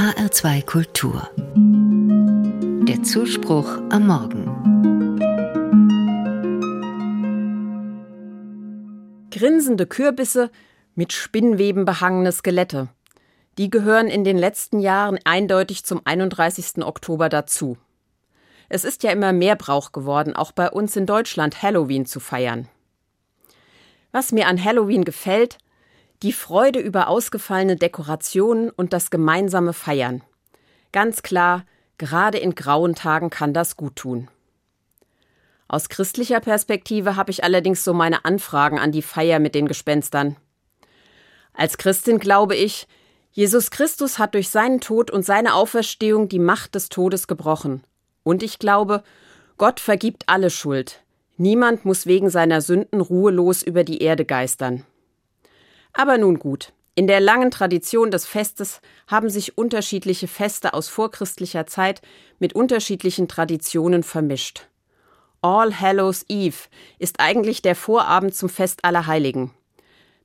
HR2 Kultur. Der Zuspruch am Morgen. Grinsende Kürbisse mit Spinnweben behangene Skelette. Die gehören in den letzten Jahren eindeutig zum 31. Oktober dazu. Es ist ja immer mehr Brauch geworden, auch bei uns in Deutschland Halloween zu feiern. Was mir an Halloween gefällt, die Freude über ausgefallene Dekorationen und das gemeinsame Feiern. Ganz klar, gerade in grauen Tagen kann das gut tun. Aus christlicher Perspektive habe ich allerdings so meine Anfragen an die Feier mit den Gespenstern. Als Christin glaube ich, Jesus Christus hat durch seinen Tod und seine Auferstehung die Macht des Todes gebrochen. Und ich glaube, Gott vergibt alle Schuld. Niemand muss wegen seiner Sünden ruhelos über die Erde geistern. Aber nun gut. In der langen Tradition des Festes haben sich unterschiedliche Feste aus vorchristlicher Zeit mit unterschiedlichen Traditionen vermischt. All Hallows Eve ist eigentlich der Vorabend zum Fest aller Heiligen.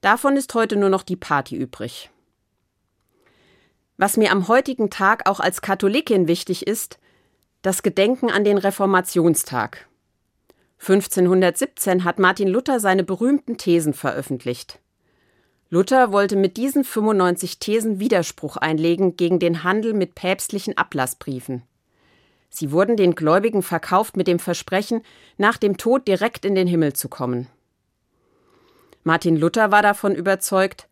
Davon ist heute nur noch die Party übrig. Was mir am heutigen Tag auch als Katholikin wichtig ist, das Gedenken an den Reformationstag. 1517 hat Martin Luther seine berühmten Thesen veröffentlicht. Luther wollte mit diesen 95 Thesen Widerspruch einlegen gegen den Handel mit päpstlichen Ablassbriefen. Sie wurden den Gläubigen verkauft mit dem Versprechen, nach dem Tod direkt in den Himmel zu kommen. Martin Luther war davon überzeugt,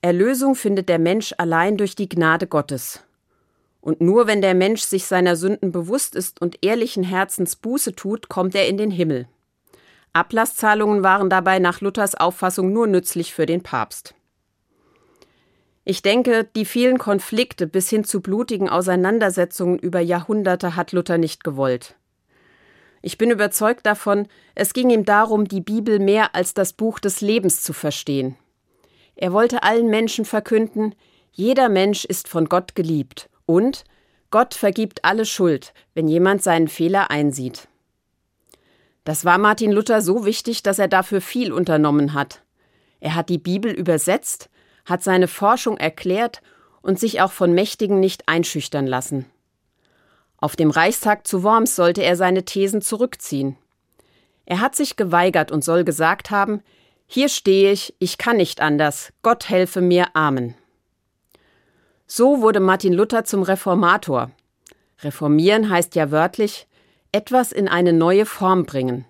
Erlösung findet der Mensch allein durch die Gnade Gottes. Und nur wenn der Mensch sich seiner Sünden bewusst ist und ehrlichen Herzens Buße tut, kommt er in den Himmel. Ablasszahlungen waren dabei nach Luthers Auffassung nur nützlich für den Papst. Ich denke, die vielen Konflikte bis hin zu blutigen Auseinandersetzungen über Jahrhunderte hat Luther nicht gewollt. Ich bin überzeugt davon, es ging ihm darum, die Bibel mehr als das Buch des Lebens zu verstehen. Er wollte allen Menschen verkünden, jeder Mensch ist von Gott geliebt und Gott vergibt alle Schuld, wenn jemand seinen Fehler einsieht. Das war Martin Luther so wichtig, dass er dafür viel unternommen hat. Er hat die Bibel übersetzt, hat seine Forschung erklärt und sich auch von Mächtigen nicht einschüchtern lassen. Auf dem Reichstag zu Worms sollte er seine Thesen zurückziehen. Er hat sich geweigert und soll gesagt haben, hier stehe ich, ich kann nicht anders, Gott helfe mir, Amen. So wurde Martin Luther zum Reformator. Reformieren heißt ja wörtlich etwas in eine neue Form bringen.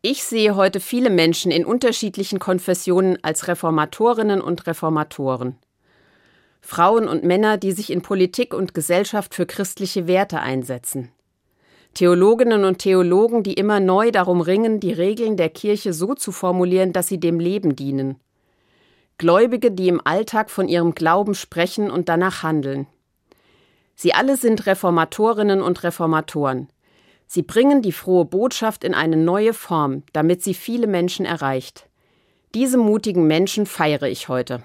Ich sehe heute viele Menschen in unterschiedlichen Konfessionen als Reformatorinnen und Reformatoren. Frauen und Männer, die sich in Politik und Gesellschaft für christliche Werte einsetzen. Theologinnen und Theologen, die immer neu darum ringen, die Regeln der Kirche so zu formulieren, dass sie dem Leben dienen. Gläubige, die im Alltag von ihrem Glauben sprechen und danach handeln. Sie alle sind Reformatorinnen und Reformatoren. Sie bringen die frohe Botschaft in eine neue Form, damit sie viele Menschen erreicht. Diese mutigen Menschen feiere ich heute.